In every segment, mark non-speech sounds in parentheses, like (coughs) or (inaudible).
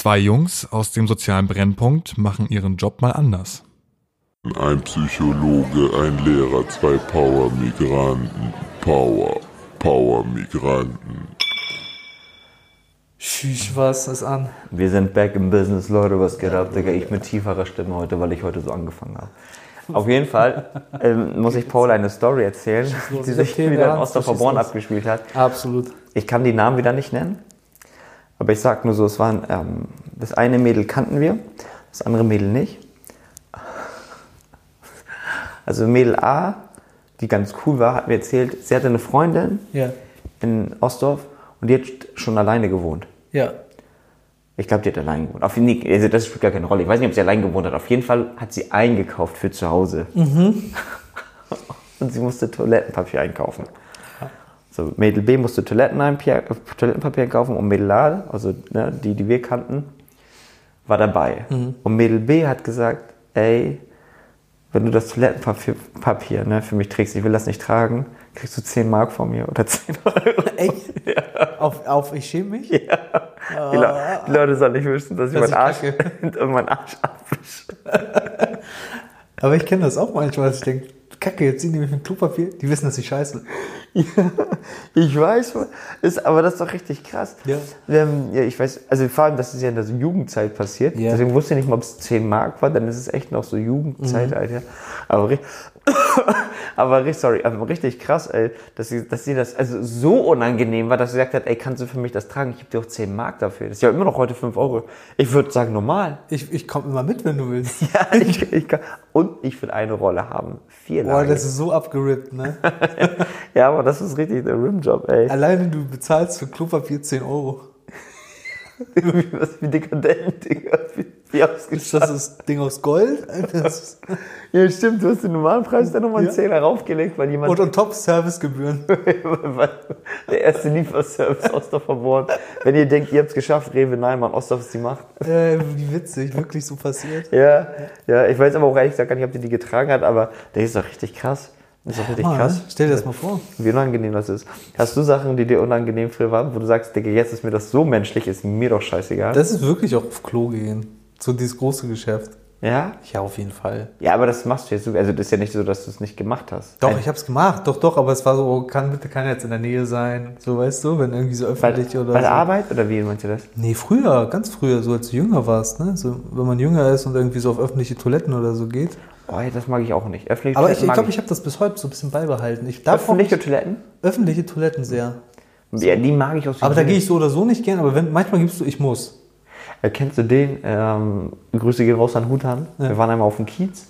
Zwei Jungs aus dem sozialen Brennpunkt machen ihren Job mal anders. Ein Psychologe, ein Lehrer, zwei Power-Migranten. Power, Power-Migranten. Tschüss, was ist an? Wir sind back im Business, Leute, was geht ab, Digga? Ich mit tieferer Stimme heute, weil ich heute so angefangen habe. Auf jeden Fall ähm, muss ich Paul eine Story erzählen, die sich wieder in ernst, Osterfer schieß Born los. abgespielt hat. Absolut. Ich kann die Namen wieder nicht nennen, aber ich sag nur so, es waren, ähm, das eine Mädel kannten wir, das andere Mädel nicht. Also Mädel A, die ganz cool war, hat mir erzählt, sie hatte eine Freundin Ja. in Ostdorf und die hat schon alleine gewohnt. Ja. Ich glaube, die hat allein gewohnt. Auf jeden Fall, also das spielt gar keine Rolle. Ich weiß nicht, ob sie allein gewohnt hat. Auf jeden Fall hat sie eingekauft für zu Hause. (laughs) Und sie musste Toilettenpapier einkaufen. So, Mädel B musste Toilettenpapier, einkaufen und Mädel A, also ne, die, die wir kannten, war dabei. Und Mädel B hat gesagt, ey, wenn du das Toilettenpapier Papier, ne, für mich trägst, ich will das nicht tragen, kriegst du 10 Mark von mir oder (laughs) 10 Euro. Echt? Auf, auf ich schäme mich? Die, Le die Leute sollen nicht wissen, dass ich Dass meinen ich Arsch, (laughs) meinen Arsch abwische. (laughs) Aber ich kenne das auch manchmal, dass ich denke, Kacke, jetzt ziehen die mich mit Klopapier, die wissen, dass ich scheiße. Ja, (laughs) ich weiß, ist, aber das ist doch richtig krass. Ja. Ähm, ja, ich weiß, also vor allem, das ist ja in der Jugendzeit passiert. Ja. Deswegen wusste ich nicht mal, ob es 10 Mark war, dann ist es echt noch so Jugendzeit, Alter. Aber, (coughs) aber sorry, aber richtig krass, ey, dass sie, dass sie das also so unangenehm war, dass sie gesagt hat, ey, kannst du für mich das tragen? Ich gebe dir auch 10 Mark dafür. Das ist ja immer noch heute 5 Euro. Ich würde sagen, normal. Ich, ich komme immer mit, wenn du willst. (laughs) Ja, ich, ich kann, und ich will eine Rolle haben. Vier Boah, das ist so abgerippt, ne? (laughs) Ja, aber das ist richtig der Rimjob, ey. Alleine du bezahlst für Klopapier 10 Euro. Was (laughs) wie dekadent, Digga. Wie, wie Ist das das Ding aus Gold? (laughs) Ja, stimmt, du hast den normalen Preis dann nochmal einen Ja. Zehner raufgelegt, weil jemand, Und on top Servicegebühren. (laughs) der erste Lieferservice Ostdorf verboren. Wenn ihr denkt, ihr habt's geschafft, Rewe, nein, Mann, Ostdorf ist die Macht. Äh, wie witzig, wirklich so passiert. Ja, ja, ich weiß aber auch ehrlich gesagt gar nicht, ob die die getragen hat, aber der ist doch richtig krass. Das ist doch richtig Mal, krass. Stell dir das mal vor. Wie unangenehm das ist. Hast du Sachen, die dir unangenehm früher waren, wo du sagst, Digga, jetzt ist mir das so menschlich, ist mir doch scheißegal? Das ist wirklich auch auf Klo gehen. So dieses große Geschäft. ja? Ja, auf jeden Fall. Ja, aber das machst du jetzt so. Also, das ist ja nicht so, dass du es nicht gemacht hast. Doch, ich hab's gemacht, doch, doch, aber es war so, oh, kann bitte keiner jetzt in der Nähe sein, so weißt du, wenn irgendwie so Bei, öffentlich oder bei so. der Arbeit oder wie meinst du das? Nee, früher, ganz früher, so als du jünger warst, ne? So, wenn man jünger ist und irgendwie so auf öffentliche Toiletten oder so geht. Oh, das mag ich auch nicht. Öffentliche Aber ich, Toiletten ich glaube, ich habe das bis heute so ein bisschen beibehalten. Ich darf auch Öffentliche nicht- Toiletten? öffentliche Toiletten sehr. Ja, die mag ich aus Aber da gehe ich so oder so nicht gern, aber wenn, manchmal gibst du, ich muss. Äh, Kennst du den? Ähm, Grüße gehen raus an Hutan. Ja. Wir waren einmal auf dem Kiez.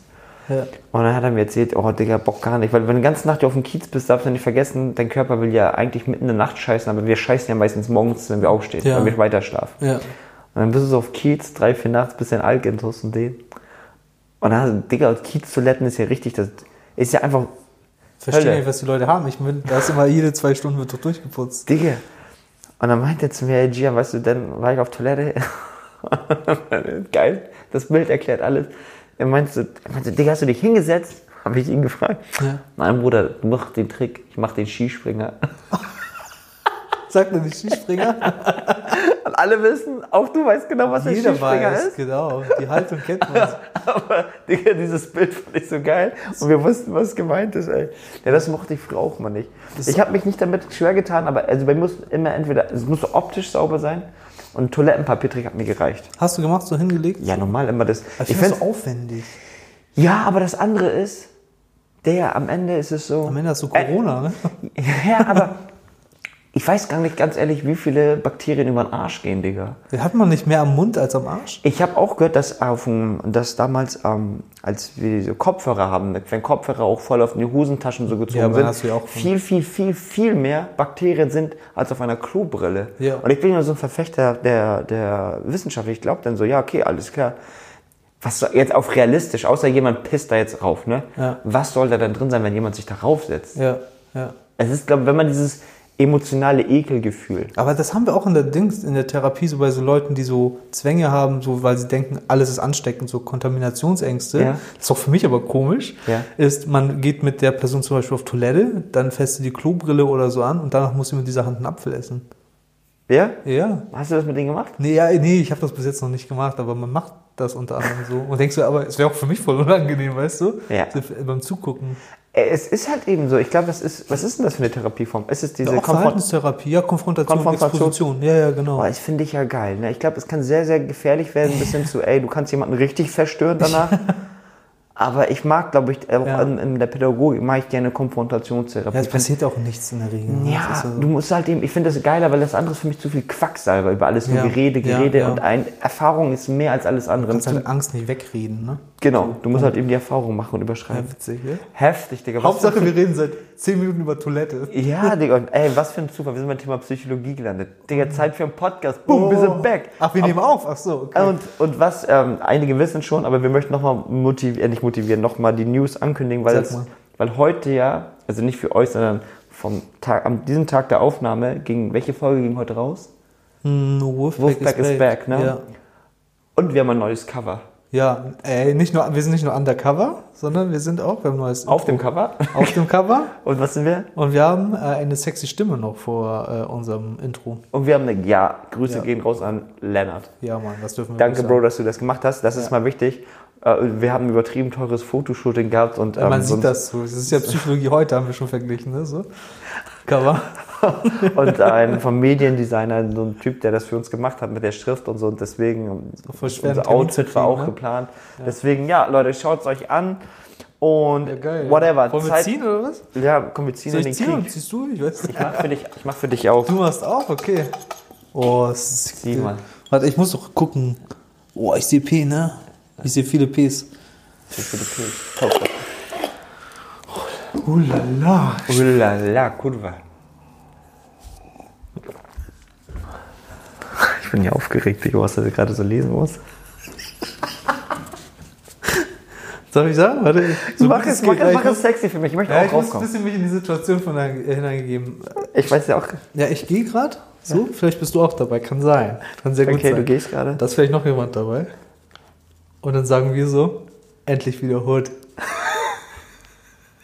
Ja. Und dann hat er mir erzählt, oh Digga, Bock gar nicht. Weil wenn du die ganze Nacht auf dem Kiez bist, darfst du nicht vergessen, dein Körper will ja eigentlich mitten in der Nacht scheißen, aber wir scheißen ja meistens morgens, wenn wir aufstehen, Ja. weil wir weiter schlafen. Ja. Und dann bist du so auf Kiez, drei, vier nachts, bist in Algentus und den. Und dann, Digga, Kiez-Toiletten ist ja richtig, das ist ja einfach, Verstehe nicht, was die Leute haben. Ich bin, da ist immer jede zwei Stunden wird doch durchgeputzt. Digga. Und dann meinte er zu mir, hey Gian, weißt du, dann war ich auf Toilette. (laughs) Geil, das Bild erklärt alles. Er meinte, so, er meinte, Digga, hast du dich hingesetzt? (laughs) Habe ich ihn gefragt. Ja. Nein, Bruder, mach den Trick, ich mach den Skispringer. (laughs) Sagt er nicht Skispringer? Und alle wissen, auch du weißt genau, was der Jeder Skispringer weiß, ist. genau. Die Haltung kennt man. (laughs) Aber, Digga, dieses Bild fand ich so geil. Und wir wussten, was gemeint ist, ey. Ja, das mochte ich früher auch mal nicht. Ich habe mich nicht damit schwer getan, aber also bei mir muss immer entweder, es muss so optisch sauber sein und Toilettenpapiertrick hat mir gereicht. Hast du gemacht, so hingelegt? Ja, normal immer das. Ich Ich finde find's, so aufwendig. ja, aber das andere ist, der am Ende ist es so. Am Ende hast du Corona, ne? (laughs) Ja, aber ich weiß gar nicht ganz ehrlich, wie viele Bakterien über den Arsch gehen, Digga. Hat man nicht mehr am Mund als am Arsch? Ich habe auch gehört, dass, auf dem, dass damals, ähm, als wir diese Kopfhörer haben, wenn Kopfhörer auch voll auf die Hosentaschen so gezogen Ja, sind, auch- viel, viel, viel, viel mehr Bakterien sind als auf einer Klobrille. Ja. Und ich bin ja so ein Verfechter der, der Wissenschaft. Ich glaube dann so, ja, okay, alles klar. Was soll, jetzt auf realistisch, außer jemand pisst da jetzt rauf, ne? Ja. Was soll da dann drin sein, wenn jemand sich da raufsetzt? Ja, ja. Es ist, glaube ich, wenn man dieses emotionale Ekelgefühl. Aber das haben wir auch in der Dings, in der Therapie, so bei so Leuten, die so Zwänge haben, so weil sie denken, alles ist ansteckend, so Kontaminationsängste. Ja. Das ist auch für mich aber komisch. Ja. Ist, man geht mit der Person zum Beispiel auf Toilette, dann fässt sie die Klobrille oder so an und danach muss sie mit dieser Hand einen Apfel essen. Wer? Ja. Hast du das mit denen gemacht? Nee, ja, nee, ich habe das bis jetzt noch nicht gemacht, aber man macht das unter anderem so. Und denkst du, aber es wäre auch für mich voll unangenehm, weißt du? Ja. Beim Zugucken. Äh, Es ist halt eben so. Ich glaube, das ist. Was ist denn das für eine Therapieform? Es ist diese Konfront Verhaltenstherapie, ja, Konfrontation, Konfrontation. Exposition. Ja, ja, genau. Boah, das finde ich ja geil. Ne? Ich glaube, es kann sehr, sehr gefährlich werden, bis hin zu, ey, du kannst jemanden richtig verstören danach. (laughs) Aber ich mag, glaube ich, auch Ja. in, in der Pädagogik mag ich gerne Konfrontationstherapie. Ja, es passiert auch nichts in der Regel. ne? Ja, so. du musst halt eben, ich finde das geiler, weil das andere ist für mich zu viel Quacksalber über alles, nur Ja, Gerede, ja, Gerede ja. und ein, Erfahrung ist mehr als alles andere. Du kannst halt Angst nicht wegreden, ne? Genau, du musst halt eben die Erfahrung machen und Ja, überschreiben. witzig, ne? Heftig, Digga. was Hauptsache, wir reden seit 10 Minuten über Toilette. Ja, Digga, und ey, was für ein Zufall, wir sind beim Thema Psychologie gelandet. Digga, Zeit für einen Podcast, boom, wir sind back. Ach, wir nehmen auf. Ach so, okay. Und, und was, ähm, einige wissen schon, aber wir möchten nochmal motivieren, äh, nicht motivieren, nochmal die News ankündigen, weil, es, weil heute ja, also nicht für euch, sondern vom Tag, an diesem Tag der Aufnahme ging, welche Folge ging heute raus? Hm, Wolfpack, Wolfpack is back, ne? Ja. Und wir haben ein neues Cover. Ja, ey, nicht nur, wir sind nicht nur undercover, sondern wir sind auch, wir haben neues Auf dem Intro Cover. auf dem Cover (laughs) Und was sind wir? und wir haben äh, eine sexy Stimme noch vor äh, unserem Intro. Und wir haben eine, ja, Grüße Ja. gehen raus an Lennart. Ja, Mann, das dürfen wir Danke, Bro, dass du das gemacht hast. Das ist mal wichtig. Äh, Wir haben ein übertrieben teures Fotoshooting gehabt und Ja, man ähm, sieht das so. Das ist ja (laughs) Psychologie heute, haben wir schon verglichen, ne? So. Cover. (laughs) und ein vom Mediendesigner, so ein Typ, der das für uns gemacht hat mit der Schrift und so. Und deswegen unser Outfit zu war kriegen, auch ne? geplant. Deswegen, ja, Leute, schaut es euch an. Und Ja, geil. whatever. Wollen wir Zeit, ziehen oder was? Ja, komm, wir ziehen Soll in ich den ziehen Krieg. ziehst du? Ich weiß nicht. Ich mach für dich, ich mach für dich auch. Du machst auch? Okay. Oh, es ist Sieh mal. Warte, ich muss doch gucken. Oh, ich sehe P, ne? Ich sehe viele Ps. Für für die Krieg. Top. Ulala. Ulala, Kurva. Ich bin ja aufgeregt, Digga, was du gerade so lesen musst. Soll ich sagen? Warte. So mach es, mach Ja, es, ich mach es muss- sexy für mich. Ich möchte Ja, auch ich muss ein raufkommen. bisschen mich in die Situation von hinein- hineingegeben. Ich weiß ja auch. Ja, ich gehe gerade. So, vielleicht bist du auch dabei. Kann sein. Kann sehr gut Okay, sein. du gehst gerade. Da ist vielleicht noch jemand dabei. Und dann sagen wir so, endlich wieder Hood.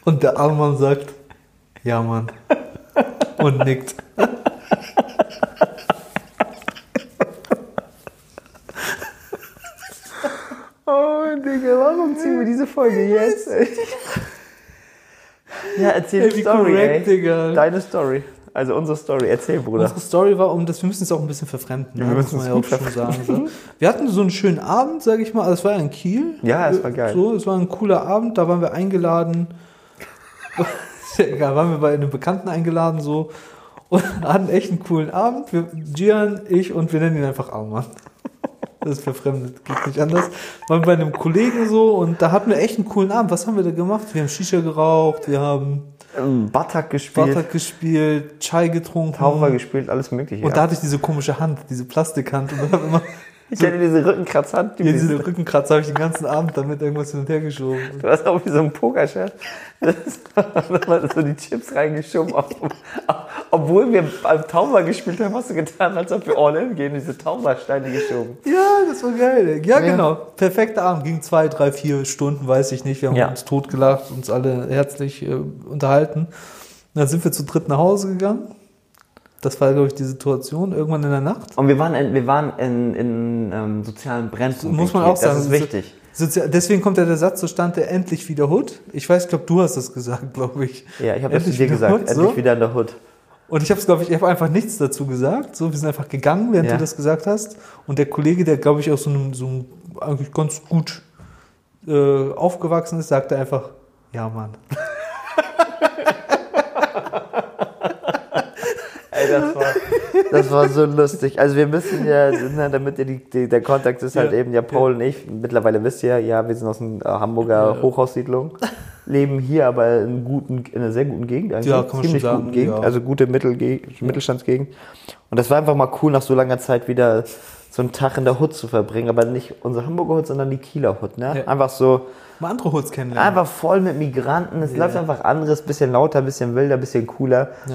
Und der arme Mann sagt, ja Mann. Und nickt. Oh, Digga, warum ziehen wir diese Folge jetzt? ja, erzähl Ey, die Story, korrekt, ey. Digga. Deine Story. Also unsere Story. Erzähl, Bruder. Unsere Story war, um das, wir müssen es auch ein bisschen verfremden. Ja, ne? wir müssen es ja auch schon sagen. So. (laughs) Wir hatten so einen schönen Abend, sage ich mal. Also es war ja in Kiel. Ja, es war geil. So, es war ein cooler Abend. Da waren wir eingeladen. (laughs) Egal, waren wir bei einem Bekannten eingeladen so und hatten echt einen coolen Abend. Wir, Gian, ich und wir nennen ihn einfach Arman. Das ist verfremdet, geht nicht anders. Waren bei einem Kollegen so und da hatten wir echt einen coolen Abend. Was haben wir da gemacht? Wir haben Shisha geraucht, wir haben Ähm, Batak gespielt, Batak gespielt, Chai getrunken. Taucher gespielt, alles mögliche. Und da hatte ich diese komische Hand, diese Plastikhand. Und dann hab ich immer ich hatte diese Rückenkratzhand. Die hier diese Rückenkratzer habe ich den ganzen Abend damit irgendwas hin und her geschoben. Du hast auch wie so ein Pokerchef. (laughs) So die Chips reingeschoben. Ob- Obwohl wir beim Tauber gespielt haben, hast du getan, als ob wir all in gehen, diese Taubersteine geschoben. Ja, das war geil. Ja, Ja. genau. Perfekter Abend. Ging zwei, drei, vier Stunden, weiß ich nicht. Wir haben Ja. uns totgelacht, uns alle herzlich äh, unterhalten. Dann sind wir zu dritt nach Hause gegangen. Das war, glaube ich, die Situation. Irgendwann in der Nacht. Und wir waren in, wir waren in, in ähm, sozialen Brennpunkten. Muss man auch Das sagen. ist wichtig. Sozi- Deswegen kommt ja der Satz zustande, endlich wieder Hood. Ich weiß, ich glaube, du hast das gesagt, glaube ich. Ja, ich habe das zu dir wieder gesagt. Hood, Endlich so. wieder in der Hood. Und ich habe es, glaube ich, ich habe einfach nichts dazu gesagt. So, wir sind einfach gegangen, während Ja. du das gesagt hast. Und der Kollege, der, glaube ich, auch so einem, so einem eigentlich ganz gut äh, aufgewachsen ist, sagte einfach, ja, Mann. (laughs) Das war, so lustig. Also wir müssen (laughs) ja, damit ihr die, die, der Kontext ist halt Ja. eben ja Paul und ich. Mittlerweile wisst ihr, ja, wir sind aus einer Hamburger Hochhaussiedlung, leben hier aber in, guten, in einer sehr guten Gegend eigentlich. Ja, kann man Ziemlich schon sagen, guten Gegend, also gute Mittelge Mittelstandsgegend. Und das war einfach mal cool, nach so langer Zeit wieder so einen Tag in der Hut zu verbringen, aber nicht unsere Hamburger Hut, sondern die Kieler Hut. Ne? Ja. Einfach so, Mal andere Hoods kennenlernen. einfach voll mit Migranten. Es Ja. läuft einfach anderes, bisschen lauter, bisschen wilder, bisschen cooler. Ja.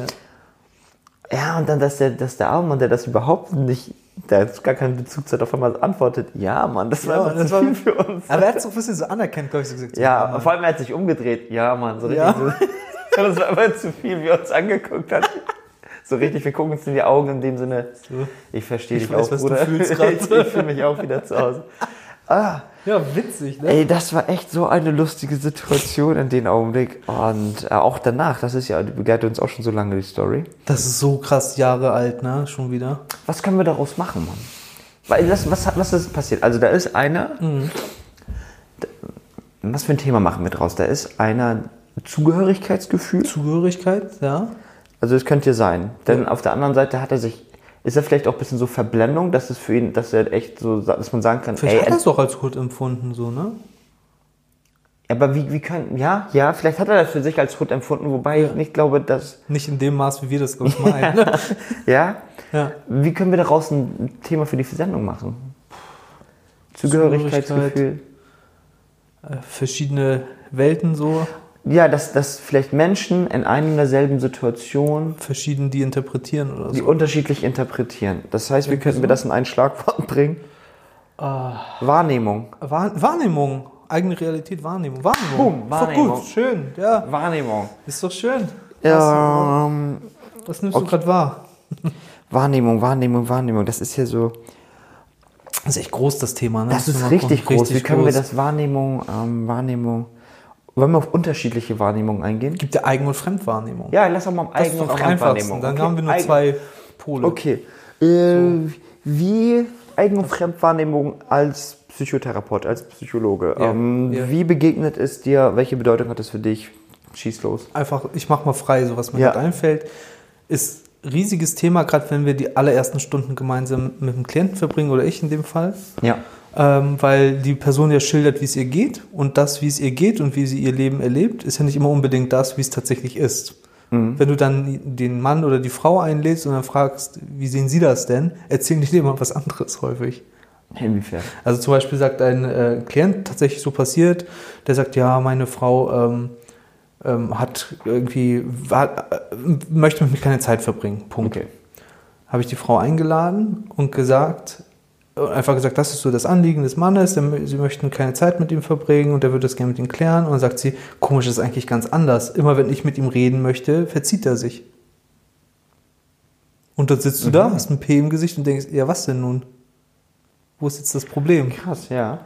Ja, und dann, dass der, dass der arme Mann, der das überhaupt nicht, der hat gar keinen Bezug zu hat, auf einmal antwortet, ja, Mann, das war Ja, einfach das zu viel für uns. Aber er hat es auch ein bisschen so anerkannt, glaube ich, so gesagt. Ja, Mann. vor allem er hat sich umgedreht, ja, Mann, so richtig (laughs) Ja. so. Das war einfach zu viel, wie er uns angeguckt hat. So richtig, wir gucken uns in die Augen in dem Sinne. Ich verstehe Ich dich weiß, auch, Bruder. (laughs) ich ich fühle mich auch wieder zu Hause. Ah, Ja, witzig, ne? ey, das war echt so eine lustige Situation in dem Augenblick. Und äh, auch danach, das ist ja, die begleitet uns auch schon so lange, die Story. Das ist so krass Jahre alt, ne? Schon wieder. Was können wir daraus machen, Mann? Weil das, was, was ist passiert? Also da ist einer, da- was für ein Thema machen wir draus? Da ist einer Zugehörigkeitsgefühl. Zugehörigkeit, ja. Also es könnte ja sein. Denn auf der anderen Seite hat er sich, ist er vielleicht auch ein bisschen so Verblendung, dass es für ihn, dass er echt so, dass man sagen kann, Vielleicht ey, hat er es doch als Hood empfunden, so, ne? aber wie, wie können, ja, ja, vielleicht hat er das für sich als Hood empfunden, wobei ich nicht glaube, dass, Nicht in dem Maß, wie wir das, (laughs) glaube ich, meinen. ne? ja, ja. wie können wir daraus ein Thema für die Sendung machen? Zugehörigkeitsgefühl. Äh, Verschiedene Welten so, Ja, dass, dass vielleicht Menschen in einer und derselben Situation verschieden die interpretieren oder die so. unterschiedlich interpretieren. Das heißt, wie könnten wir das in ein Schlagwort bringen? Ah. Wahrnehmung. Wahr Wahrnehmung, eigene Realität, Wahrnehmung. Wahrnehmung. Boom, Ist doch Wahrnehmung. gut, schön, ja. Wahrnehmung. Ist doch schön. Ja, ähm, Was, nimmst du gerade wahr? (laughs) Wahrnehmung, Wahrnehmung, Wahrnehmung. Das ist ja so. Das ist echt groß, das Thema. Ne? Das Müssen ist wir richtig groß. Wie Richtig können wir groß. das Wahrnehmung, ähm, Wahrnehmung. Wollen wir auf unterschiedliche Wahrnehmungen eingehen? Gibt ja Eigen- und Fremdwahrnehmung. Ja, lass doch mal ist Eigen- und. Fremdwahrnehmung. Dann Okay, haben wir nur Eigen- zwei Pole. Okay. Äh, Wie Eigen- und Fremdwahrnehmung als Psychotherapeut, als Psychologe. Ja, Ähm, ja. Wie begegnet es dir? Welche Bedeutung hat es für dich? Schieß los. Einfach, ich mach mal frei, so was mir Ja. einfällt. Ist riesiges Thema, gerade wenn wir die allerersten Stunden gemeinsam mit dem Klienten verbringen oder ich in dem Fall. Ja. Ähm, weil die Person ja schildert, wie es ihr geht und das, wie es ihr geht und wie sie ihr Leben erlebt, ist ja nicht immer unbedingt das, wie es tatsächlich ist. Mhm. Wenn du dann den Mann oder die Frau einlädst und dann fragst, wie sehen sie das denn, erzählen die dir immer was anderes häufig. Inwiefern? Also zum Beispiel sagt ein äh, Klient tatsächlich so passiert, der sagt, ja, meine Frau ähm, ähm, hat irgendwie, war, äh, möchte mit mir keine Zeit verbringen. Punkt. Okay. Habe ich die Frau eingeladen und gesagt, einfach gesagt, das ist so das Anliegen des Mannes, sie möchten keine Zeit mit ihm verbringen und er würde das gerne mit ihm klären. Und dann sagt sie, komisch, das ist eigentlich ganz anders. Immer wenn ich mit ihm reden möchte, verzieht er sich. Und dann sitzt du da, hast ein P im Gesicht und denkst, ja, was denn nun? Wo ist jetzt das Problem? Krass, ja.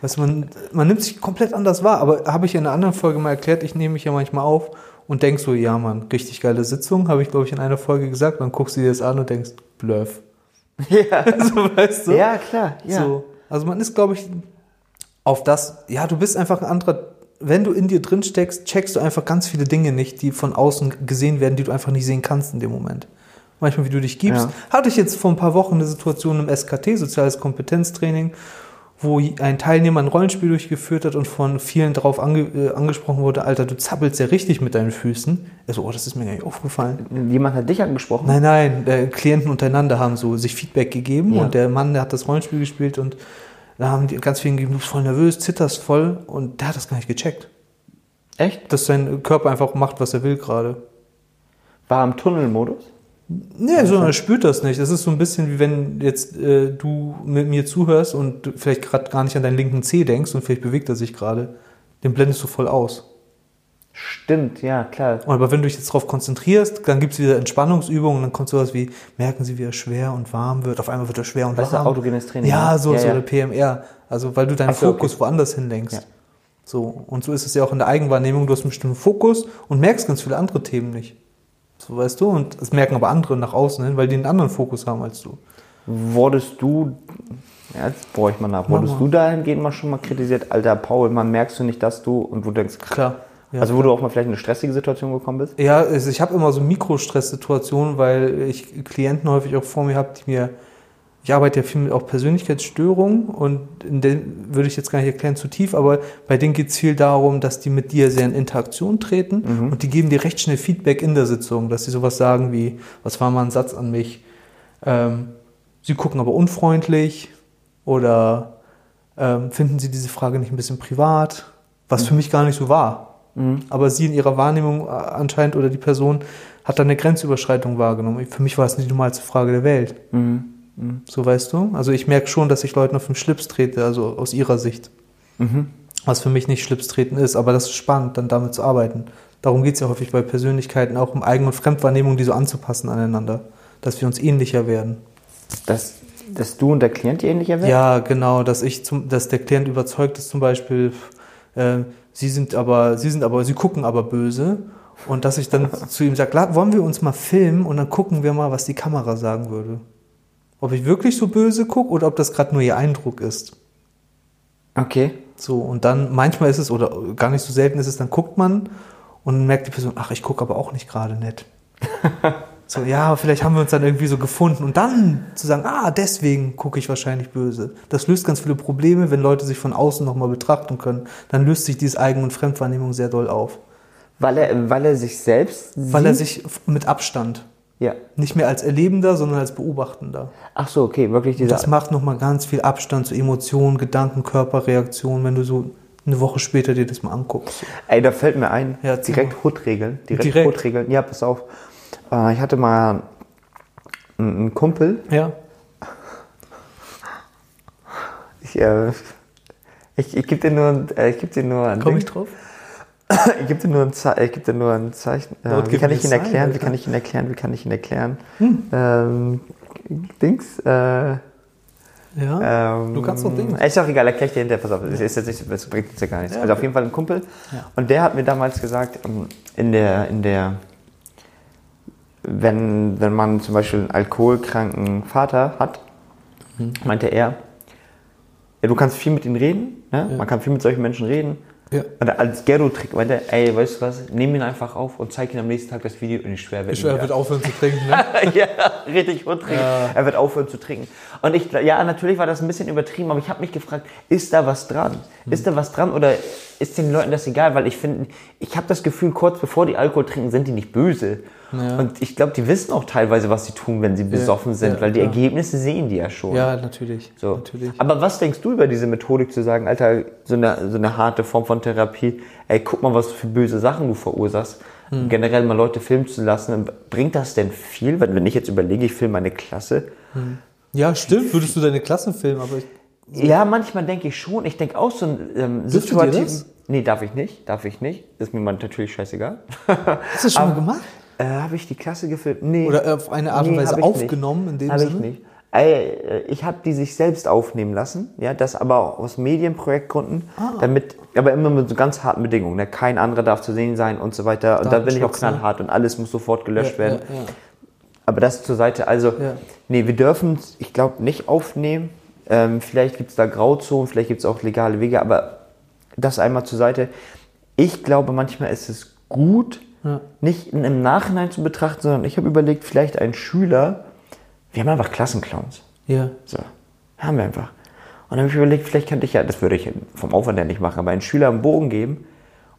Du, man, man nimmt sich komplett anders wahr, aber habe ich in einer anderen Folge mal erklärt, ich nehme mich ja manchmal auf und denk so, ja Mann, richtig geile Sitzung, habe ich glaube ich in einer Folge gesagt, dann guckst du dir das an und denkst, bluff. (laughs) Ja, so, weißt du? ja klar. Ja. So. Also man ist, glaube ich, auf das, ja, du bist einfach ein anderer, wenn du in dir drin steckst, checkst du einfach ganz viele Dinge nicht, die von außen gesehen werden, die du einfach nicht sehen kannst in dem Moment. Manchmal, wie du dich gibst. Ja. Hatte ich jetzt vor ein paar Wochen eine Situation im SKT, Soziales Kompetenztraining, wo ein Teilnehmer ein Rollenspiel durchgeführt hat und von vielen darauf ange äh, angesprochen wurde, Alter, du zappelst ja richtig mit deinen Füßen. Er so, oh, das ist mir gar nicht aufgefallen. Jemand hat dich angesprochen? Nein, nein, äh, Klienten untereinander haben so sich Feedback gegeben Ja. und der Mann, der hat das Rollenspiel gespielt und da haben die ganz vielen gegeben, du bist voll nervös, zitterst voll und der hat das gar nicht gecheckt. Echt? Dass sein Körper einfach macht, was er will gerade. War im Tunnelmodus? Nee, sondern er spürt das nicht. Das ist so ein bisschen wie wenn jetzt äh, du mit mir zuhörst und du vielleicht gerade gar nicht an deinen linken Zeh denkst und vielleicht bewegt er sich gerade. Den blendest du voll aus. Stimmt, ja, klar. Aber wenn du dich jetzt darauf konzentrierst, dann gibt es wieder Entspannungsübungen und dann kommt sowas wie, merken Sie, wie er schwer und warm wird. Auf einmal wird er schwer und Das ist ja warm. autogenes Training. Ja, ne? so, ja, so ja. eine PMR. Also, weil du deinen so, Fokus okay. woanders hinlenkst. Ja. So. Und so ist es ja auch in der Eigenwahrnehmung. Du hast einen bestimmten Fokus und merkst ganz viele andere Themen nicht. So, weißt du? Und das merken aber andere nach außen hin, weil die einen anderen Fokus haben als du. Wurdest du, ja, jetzt brauche ich mal nach, wurdest mal. du dahingehend mal schon mal kritisiert, alter Paul, man merkst du nicht, dass du, und du denkst, Klar. Ja, also wo du auch mal vielleicht in eine stressige Situation gekommen bist? Ja, also ich habe immer so Mikrostresssituationen, weil ich Klienten häufig auch vor mir habe, die mir, ich arbeite ja viel mit auch Persönlichkeitsstörungen und in den würde ich jetzt gar nicht erklären zu tief, aber bei denen geht es viel darum, dass die mit dir sehr in Interaktion treten und die geben dir recht schnell Feedback in der Sitzung, dass sie sowas sagen wie, was war mal ein Satz an mich, ähm, sie gucken aber unfreundlich oder ähm, finden sie diese Frage nicht ein bisschen privat, was für mich gar nicht so war. Aber sie in ihrer Wahrnehmung äh, anscheinend oder die Person hat dann eine Grenzüberschreitung wahrgenommen. Für mich war es nicht die normalste Frage der Welt. So weißt du? Also ich merke schon, dass ich Leuten auf den Schlips trete, also aus ihrer Sicht. Was für mich nicht Schlips treten ist, aber das ist spannend, dann damit zu arbeiten. Darum geht es ja häufig bei Persönlichkeiten, auch um Eigen- und Fremdwahrnehmung, die so anzupassen aneinander, dass wir uns ähnlicher werden. Dass, dass du und der Klient ähnlicher werden? Ja, genau, dass ich zum, dass der Klient überzeugt ist zum Beispiel, äh, sie sind aber, sie sind aber, sie gucken aber böse. Und dass ich dann (laughs) zu ihm sage, "La- wollen wir uns mal filmen und dann gucken wir mal, was die Kamera sagen würde. Ob ich wirklich so böse gucke oder ob das gerade nur ihr Eindruck ist. Okay. So, und dann manchmal ist es, oder gar nicht so selten ist es, dann guckt man und merkt die Person, ach, ich gucke aber auch nicht gerade nett. (laughs) so, ja, vielleicht haben wir uns dann irgendwie so gefunden. Und dann zu sagen, ah, deswegen gucke ich wahrscheinlich böse. Das löst ganz viele Probleme, wenn Leute sich von außen nochmal betrachten können. Dann löst sich dieses Eigen- und Fremdwahrnehmung sehr doll auf. Weil er, weil er sich selbst Weil er sieht? sich mit Abstand, Ja. nicht mehr als Erlebender, sondern als Beobachtender. Ach so, okay, wirklich Und dieser... das macht nochmal ganz viel Abstand zu Emotionen, Gedanken, Körperreaktionen, wenn du so eine Woche später dir das mal anguckst. Ey, da fällt mir ein, Ja, direkt Hutregeln. Direkt, Direkt? Hutregeln. Ja, pass auf. Äh, ich hatte mal einen einen Kumpel, Ja. ich, äh, ich, ich gebe dir nur, äh, ich geb dir nur ein Komm Ding. ich drauf? Ich gebe dir nur ein, Ze ich geb dir nur ein Zeichen. Äh, wie kann ich ihn erklären? Wie kann ich ihn erklären? Wie kann ich ihn erklären? Hm. Ähm, Dings. Äh, Ja. ähm, Du kannst doch Dings. Ist auch egal, erkläre ich dir hinterher. Pass auf, das, ist jetzt nicht, das bringt jetzt ja gar nichts. Ja, also auf jeden Fall ein Kumpel. Ja. Und der hat mir damals gesagt, ähm, in der, in der, wenn, wenn man zum Beispiel einen alkoholkranken Vater hat, Mhm. meinte er, ja, du kannst viel mit ihm reden, ne? Ja. man kann viel mit solchen Menschen reden. Ja. Und als Gero-Trick meinte er, ey, weißt du was, nimm ihn einfach auf und zeig ihm am nächsten Tag das Video und ich schwöre, er wird Ich schwör, er wird aufhören zu trinken, ne? (laughs) ja, richtig untrinken. Ja. Er wird aufhören zu trinken. Und ich, ja, natürlich war das ein bisschen übertrieben, aber ich habe mich gefragt, ist da was dran? Hm. Ist da was dran oder ist den Leuten das egal? Weil ich finde, ich habe das Gefühl, kurz bevor die Alkohol trinken, sind die nicht böse. Ja. Und ich glaube, die wissen auch teilweise, was sie tun, wenn sie besoffen sind, ja, weil die klar. Ergebnisse sehen die ja schon. Ja, natürlich. So. natürlich. Aber was denkst du über diese Methodik zu sagen, Alter, so eine, so eine harte Form von Therapie, ey, guck mal, was für böse Sachen du verursachst, Hm. generell mal Leute filmen zu lassen, bringt das denn viel? Wenn, wenn ich jetzt überlege, ich filme meine Klasse, Ja, stimmt. Würdest du deine Klasse filmen, aber ich, ja, manchmal denke ich schon, ich denke auch so ein ähm, situativen... Nee, darf ich nicht, darf ich nicht, ist mir natürlich scheißegal. (laughs) hast du das schon mal gemacht? äh, habe ich die Klasse gefilmt? Nee. Oder auf eine Art und Nee, Weise hab ich nicht. aufgenommen, in dem Habe ich Sinne? nicht. Äh, Ich habe die sich selbst aufnehmen lassen, ja, das aber auch aus Medienprojektgründen, Ah. damit, aber immer mit so ganz harten Bedingungen. Ne? Kein anderer darf zu sehen sein und so weiter. Und da bin ich auch knallhart und alles muss sofort gelöscht Ja, werden. ja, ja. Aber das zur Seite. Also, nee, wir dürfen ich glaube, nicht aufnehmen. Ähm, vielleicht gibt es da Grauzonen, vielleicht gibt es auch legale Wege, aber das einmal zur Seite. Ich glaube, manchmal ist es gut, Ja. nicht im Nachhinein zu betrachten, sondern ich habe überlegt, vielleicht ein Schüler, wir haben einfach Klassenclowns. Ja. So, haben wir einfach. Und dann habe ich überlegt, vielleicht könnte ich ja, das würde ich vom Aufwand her nicht machen, aber einen Schüler einen Bogen geben.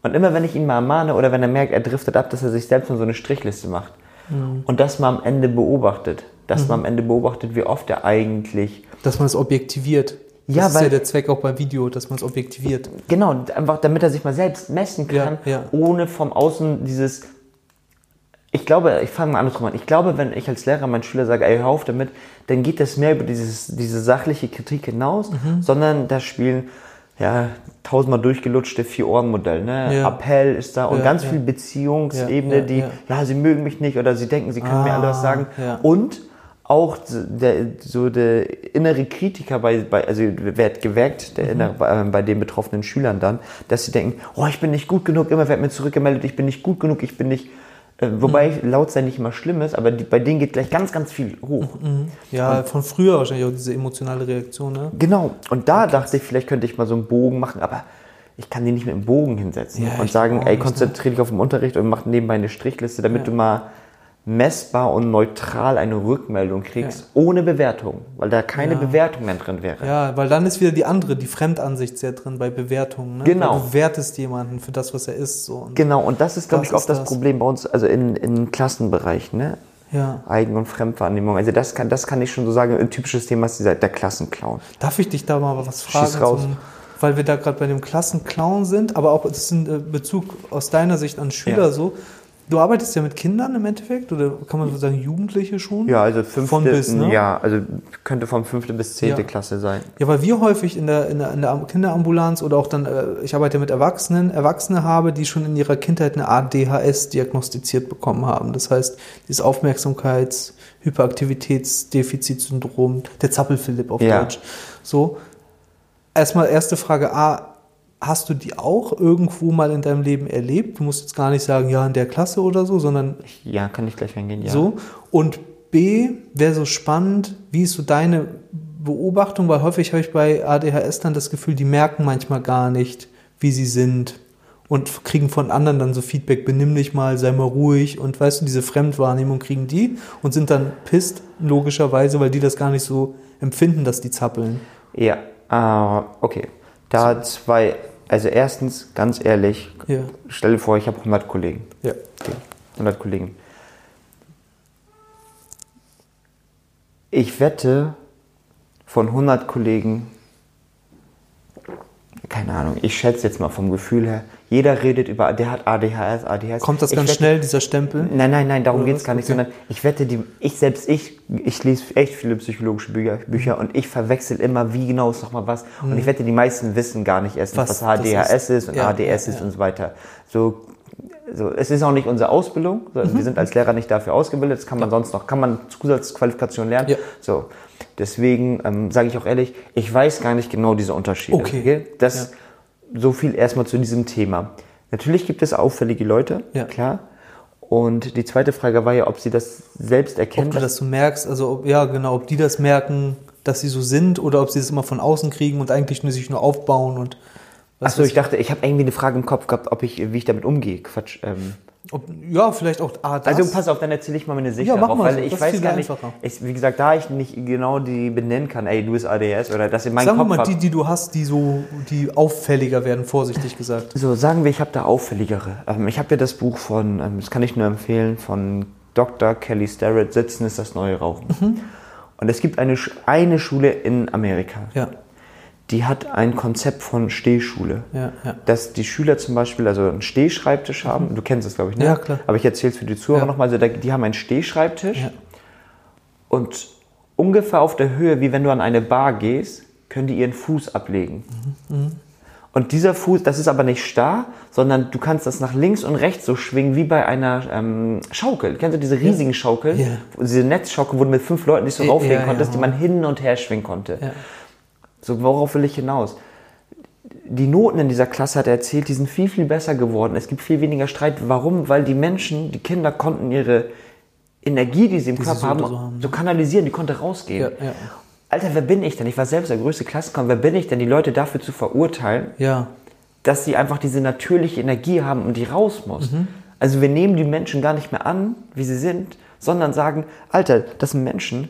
Und immer wenn ich ihn mal ermahne oder wenn er merkt, er driftet ab, dass er sich selbst nur so eine Strichliste macht. Mhm. Und das mal am Ende beobachtet. Dass man am Ende beobachtet, wie oft er eigentlich. Dass man es objektiviert. Das Ja, ist weil- ja der Zweck auch beim Video, dass man es objektiviert. Genau, einfach damit er sich mal selbst messen kann, Ja, ja. ohne vom Außen dieses. Ich glaube, ich fange mal andersrum an. Ich glaube, wenn ich als Lehrer meinen Schüler sage, ey, hör auf damit, dann geht das mehr über dieses, diese sachliche Kritik hinaus, Mhm. sondern da spielen ja tausendmal durchgelutschte Vier-Ohren-Modell. Ne? Ja. Appell ist da und Ja, ganz viel Beziehungsebene, die, ja. sie mögen mich nicht oder sie denken, sie können mir Ah, alles sagen. ja. Und auch der, so der innere Kritiker bei, bei also wird geweckt, Mhm. der innere, bei, bei den betroffenen Schülern dann, dass sie denken, oh, ich bin nicht gut genug, immer wird mir zurückgemeldet, ich bin nicht gut genug, ich bin nicht, wobei Mhm. laut sein nicht immer schlimm ist, aber die, bei denen geht gleich ganz, ganz viel hoch. Ja, von früher wahrscheinlich auch diese emotionale Reaktion, ne? Genau. Und da dachte ich, vielleicht könnte ich mal so einen Bogen machen, aber ich kann die nicht mit dem Bogen hinsetzen Ja, und sagen, ey, ne? konzentriere dich auf den Unterricht und mach nebenbei eine Strichliste, damit Ja. du mal messbar und neutral eine Rückmeldung kriegst, ohne Bewertung, weil da keine Ja. Bewertung mehr drin wäre. Ja, weil dann ist wieder die andere, die Fremdansicht sehr drin bei Bewertungen. Ne? Genau. Weil Du bewertest jemanden für das, was er ist. So. Und Genau, und das ist, glaube ich, oft ist das, das. Problem bei uns, also in, in Klassenbereichen, ne? Ja. Eigen- und Fremdwahrnehmung. Also das kann, das kann ich schon so sagen, ein typisches Thema ist dieser, der Klassenclown. Darf ich dich da mal was fragen? Schieß raus. Zum, weil wir da gerade bei dem Klassenclown sind, aber auch das ist in äh, Bezug aus deiner Sicht an Schüler Ja. so. Du arbeitest ja mit Kindern im Endeffekt oder kann man so sagen Jugendliche schon? Ja, also fünfte, Von bis, ne? ja, also könnte vom fünfte bis zehnte Ja. Klasse sein. Ja, weil wir häufig in der, in der, in der Kinderambulanz oder auch dann, äh, ich arbeite ja mit Erwachsenen, Erwachsene habe, die schon in ihrer Kindheit eine ADHS diagnostiziert bekommen haben. Das heißt, dieses Aufmerksamkeits-, Hyperaktivitätsdefizitsyndrom, der Zappel-Philipp auf Ja. Deutsch. So. Erstmal erste Frage A, hast du die auch irgendwo mal in deinem Leben erlebt? Du musst jetzt gar nicht sagen, ja, in der Klasse oder so, sondern Ja, kann ich gleich reingehen, ja. so. Und B, wäre so spannend, wie ist so deine Beobachtung, weil häufig habe ich bei ADHS dann das Gefühl, die merken manchmal gar nicht, wie sie sind und kriegen von anderen dann so Feedback, benimm dich mal, sei mal ruhig und weißt du, diese Fremdwahrnehmung kriegen die und sind dann pisst, logischerweise, weil die das gar nicht so empfinden, dass die zappeln. Ja, äh, okay. Da zwei, also erstens, ganz ehrlich, Ja, stell dir vor, ich habe 100 Kollegen. ja. Okay, 100 Kollegen. Ich wette, von 100 Kollegen, keine Ahnung, ich schätze jetzt mal vom Gefühl her, jeder redet über, der hat ADHS, ADHS. Kommt das Ich ganz wette- schnell, dieser Stempel? Nein, nein, nein, darum geht es gar nicht, Okay. sondern ich wette, die, ich selbst, ich, ich lese echt viele psychologische Bücher, Bücher Mhm. und ich verwechsel immer, wie genau ist nochmal was. Und ich wette, die meisten wissen gar nicht erst, Was was, das HDHS ist, und Ja, ADS ja, ist ja. und so weiter. So, so, es ist auch nicht unsere Ausbildung, sondern Mhm. wir sind als Lehrer nicht dafür ausgebildet, das kann man sonst noch, kann man Zusatzqualifikation lernen. So, deswegen ähm, sage ich auch ehrlich, ich weiß gar nicht genau diese Unterschiede. Okay. Das, so viel erstmal zu diesem Thema. Natürlich gibt es auffällige Leute, Ja. klar. Und die zweite Frage war ja, ob sie das selbst erkennen. Ob du das so merkst, also ob, ja genau, ob die das merken, dass sie so sind oder ob sie das immer von außen kriegen und eigentlich nur sich nur aufbauen und was Achso, ich dachte, ich habe irgendwie eine Frage im Kopf gehabt, ob ich, wie ich damit umgehe. Quatsch. Ähm, Ob, ja, vielleicht auch ah, das. also pass auf, dann erzähle ich mal meine Sicht Ja, mach darauf, mal weil so, ich das weiß gar nicht, ich, wie gesagt, da ich nicht genau die benennen kann, ey, du bist ADS oder das in meinem Sagen wir Kopf mal die, die du hast, die so, die auffälliger werden, vorsichtig gesagt. So, sagen wir, ich habe da auffälligere. Ähm, ich habe ja das Buch von, ähm, das kann ich nur empfehlen, von Dr. Kelly Starrett, Sitzen ist das neue Rauchen. Mhm. Und es gibt eine, eine Schule in Amerika, Ja, die hat ein Konzept von Stehschule. ja, ja. Dass die Schüler zum Beispiel also einen Stehschreibtisch haben. Du kennst das, glaube ich, ne? Mhm. Ja, klar. Aber ich erzähle es für die Zuhörer Ja. nochmal. Also, die haben einen Stehschreibtisch Ja. und ungefähr auf der Höhe, wie wenn du an eine Bar gehst, können die ihren Fuß ablegen. Mhm. Und dieser Fuß, das ist aber nicht starr, sondern du kannst das nach links und rechts so schwingen wie bei einer ähm, Schaukel. Kennst du diese riesigen Schaukeln? Ja. Diese Netzschaukel, wo du mit fünf Leuten dich so rauflegen konntest, die man hin und her schwingen konnte. So, worauf will ich hinaus? Die Noten in dieser Klasse hat er erzählt, die sind viel, viel besser geworden. Es gibt viel weniger Streit. Warum? Weil die Menschen, die Kinder konnten ihre Energie, die sie im sie Körper so haben, so haben, so kanalisieren, die konnte rausgehen. Ja, ja. Alter, wer bin ich denn? Ich war selbst der größte Klassenkampf. Wer bin ich denn, die Leute dafür zu verurteilen, ja. dass sie einfach diese natürliche Energie haben und die raus muss? Mhm. Also wir nehmen die Menschen gar nicht mehr an, wie sie sind, sondern sagen, Alter, das sind Menschen,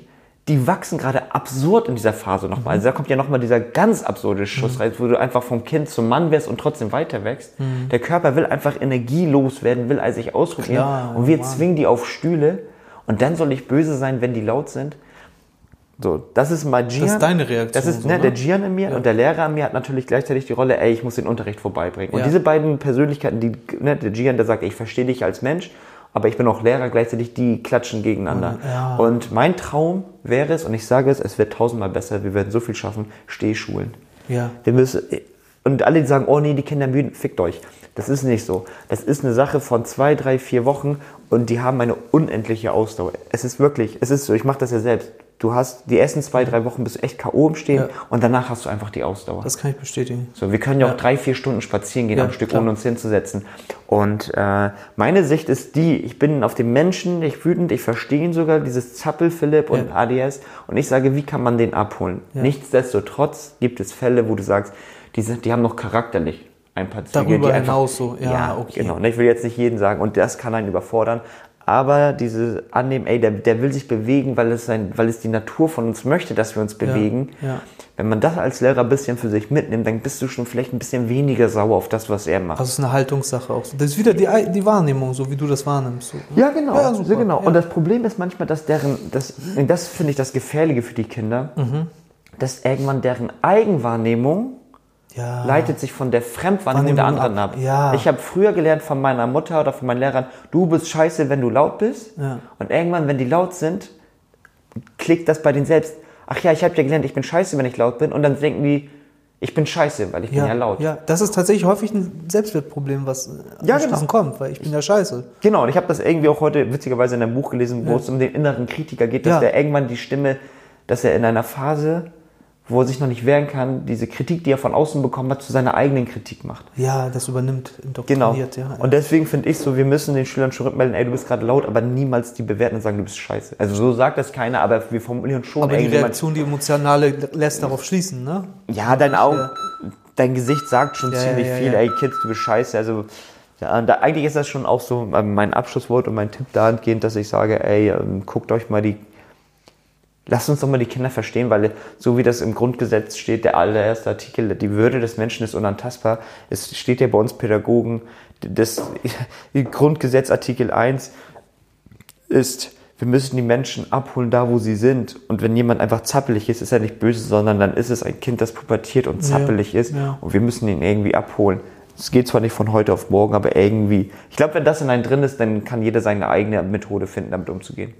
die wachsen gerade absurd in dieser Phase Mhm. nochmal. Also da kommt ja nochmal dieser ganz absurde Schuss rein, wo du einfach vom Kind zum Mann wirst und trotzdem weiter wächst. Der Körper will einfach energielos werden, will also sich ausprobieren. Mhm. Klar, und wir Mann. zwingen die auf Stühle und dann soll ich böse sein, wenn die laut sind. So, das ist mal Gian. Das ist deine Reaktion Das ist so, ne, ne? der Gian in mir und der Lehrer in mir hat natürlich gleichzeitig die Rolle, ey, ich muss den Unterricht vorbeibringen. Und Ja. diese beiden Persönlichkeiten, die, ne, der Gian, der sagt, ich verstehe dich als Mensch, aber ich bin auch Lehrer, gleichzeitig die klatschen gegeneinander. Ja. Und mein Traum wäre es, und ich sage es, es wird tausendmal besser, wir werden so viel schaffen, Stehschulen. Ja. Wir müssen, und alle die sagen, oh nee, die Kinder müden, fickt euch. Das ist nicht so. Das ist eine Sache von zwei, drei, vier Wochen und die haben eine unendliche Ausdauer. Es ist wirklich, es ist so, ich mache das ja selbst. Du hast die ersten zwei, drei Wochen bist du echt K.O. im Stehen Ja. und danach hast du einfach die Ausdauer. Das kann ich bestätigen. So, wir können ja auch Ja. drei, vier Stunden spazieren gehen Ja, am Stück, klar. ohne uns hinzusetzen. Und äh, meine Sicht ist die, ich bin auf den Menschen nicht wütend, ich verstehe ihn sogar, dieses Zappel, Philipp und Ja. ADS. Und ich sage, wie kann man den abholen? Ja. Nichtsdestotrotz gibt es Fälle, wo du sagst, die, sind, die haben noch charakterlich ein paar Züge. Darüber die einfach, hinaus so, ja, okay. genau. Ich will jetzt nicht jeden sagen, und das kann einen überfordern. Aber diese Annehmen, ey, der, der will sich bewegen, weil es, sein, weil es die Natur von uns möchte, dass wir uns bewegen. ja. Wenn man das als Lehrer ein bisschen für sich mitnimmt, dann bist du schon vielleicht ein bisschen weniger sauer auf das, was er macht. Also es ist eine Haltungssache auch. Das ist wieder die, die Wahrnehmung, so wie du das wahrnimmst. So. ne? ja, genau. Ja, super. genau. Ja. Und das Problem ist manchmal, dass deren, das, das finde ich das Gefährliche für die Kinder, Mhm. dass irgendwann deren Eigenwahrnehmung Ja. leitet sich von der Fremdwahrnehmung der anderen ab. ab. Ja. Ich habe früher gelernt von meiner Mutter oder von meinen Lehrern, du bist scheiße, wenn du laut bist. Ja. Und irgendwann, wenn die laut sind, klickt das bei denen selbst. Ach ja, ich habe ja gelernt, ich bin scheiße, wenn ich laut bin. Und dann denken die, ich bin scheiße, weil ich bin ja laut. Ja, das ist tatsächlich häufig ein Selbstwertproblem, was Ja, genau. kommt, weil ich bin ja scheiße. Genau, und ich habe das irgendwie auch heute witzigerweise in einem Buch gelesen, wo es um den inneren Kritiker geht, dass Ja. der irgendwann die Stimme, dass er in einer Phase, wo er sich noch nicht wehren kann, diese Kritik, die er von außen bekommen hat, zu seiner eigenen Kritik macht. Ja, das übernimmt, Genau. indoktriniert, ja. Und deswegen finde ich so, wir müssen den Schülern schon rückmelden, ey, du bist gerade laut, aber niemals die bewerten und sagen, du bist scheiße. Also so sagt das keiner, aber wir formulieren schon Aber die Reaktion, die emotionale, lässt darauf schließen, ne? Ja, dein Auge, dein Gesicht sagt schon Ja, ziemlich viel, ey Kids, du bist scheiße. Also ja, da, eigentlich ist das schon auch so ähm, mein Abschlusswort und mein Tipp dahingehend, dass ich sage, ey, ähm, guckt euch mal die, lasst uns doch mal die Kinder verstehen, weil so wie das im Grundgesetz steht, der allererste Artikel, die Würde des Menschen ist unantastbar. Es steht ja bei uns Pädagogen, das (laughs) Grundgesetz Artikel 1 ist, wir müssen die Menschen abholen, da wo sie sind. Und wenn jemand einfach zappelig ist, ist er nicht böse, sondern dann ist es ein Kind, das pubertiert und zappelig ist. ja. Und wir müssen ihn irgendwie abholen. Es geht zwar nicht von heute auf morgen, aber irgendwie. Ich glaube, wenn das in einem drin ist, dann kann jeder seine eigene Methode finden, damit umzugehen.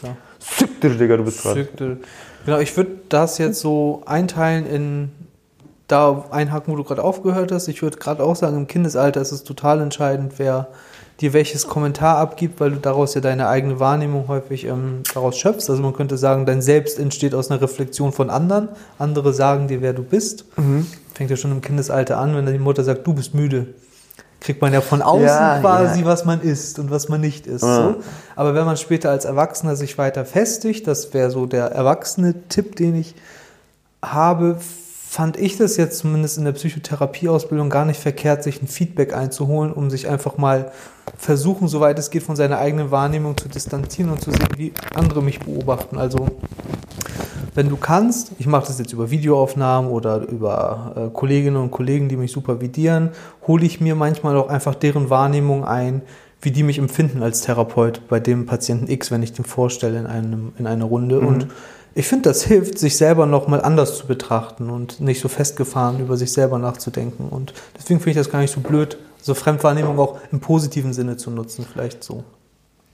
klar. Sick, Digga, du bist dran. Zückte. Genau, ich würde das jetzt so einteilen in da einhaken, wo du gerade aufgehört hast. Ich würde gerade auch sagen, im Kindesalter ist es total entscheidend, wer dir welches Kommentar abgibt, weil du daraus ja deine eigene Wahrnehmung häufig ähm, daraus schöpfst. Also man könnte sagen, dein Selbst entsteht aus einer Reflexion von anderen. Andere sagen dir, wer du bist. Fängt ja schon im Kindesalter an, wenn die Mutter sagt, du bist müde. Kriegt man ja von außen Ja, quasi, ja. was man ist und was man nicht ist. Ja. So. Aber wenn man später als Erwachsener sich weiter festigt, das wäre so der erwachsene Tipp, den ich habe, fand ich das jetzt zumindest in der Psychotherapieausbildung gar nicht verkehrt, sich ein Feedback einzuholen, um sich einfach mal versuchen, soweit es geht, von seiner eigenen Wahrnehmung zu distanzieren und zu sehen, wie andere mich beobachten. Also wenn du kannst, ich mache das jetzt über Videoaufnahmen oder über äh, Kolleginnen und Kollegen, die mich supervidieren, hole ich mir manchmal auch einfach deren Wahrnehmung ein, wie die mich empfinden als Therapeut bei dem Patienten X, wenn ich den vorstelle in, einem, in einer Runde. Und ich finde, das hilft, sich selber nochmal anders zu betrachten und nicht so festgefahren über sich selber nachzudenken. Und deswegen finde ich das gar nicht so blöd, so Fremdwahrnehmung auch im positiven Sinne zu nutzen, vielleicht so.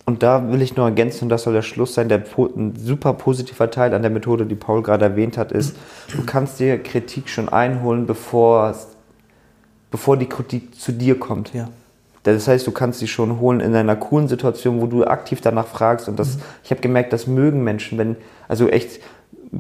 Und da will ich nur ergänzen, und das soll der Schluss sein, der ein super positiver Teil an der Methode, die Paul gerade erwähnt hat, ist, du kannst dir Kritik schon einholen, bevor, bevor die Kritik zu dir kommt. Ja. Das heißt, du kannst sie schon holen in einer coolen Situation, wo du aktiv danach fragst. Und das, ich habe gemerkt, das mögen Menschen, wenn, also echt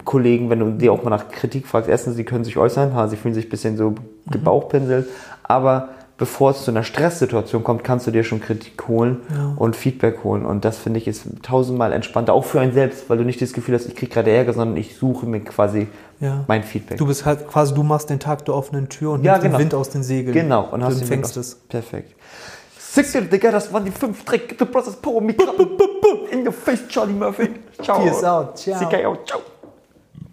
Kollegen, wenn du die auch mal nach Kritik fragst, erstens, sie können sich äußern, ha, sie fühlen sich ein bisschen so gebauchpinselt, aber bevor es zu einer Stresssituation kommt, kannst du dir schon Kritik holen Ja. und Feedback holen. Und das finde ich ist tausendmal entspannter, auch für einen selbst, weil du nicht das Gefühl hast, ich kriege gerade Ärger, sondern ich suche mir quasi Ja. mein Feedback. Du bist halt quasi, du machst den Tag der offenen Tür und Ja, nimmst genau. den Wind aus den Segeln. Genau, und hast du den empfängst Wind es. Perfekt. Six Year, Digga, das waren die fünf Trick. The Process Power Migranten. In your face, Charlie Murphy. Ciao. Peace out. Ciao. CKO. Ciao.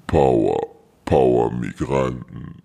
Power, Power Migranten.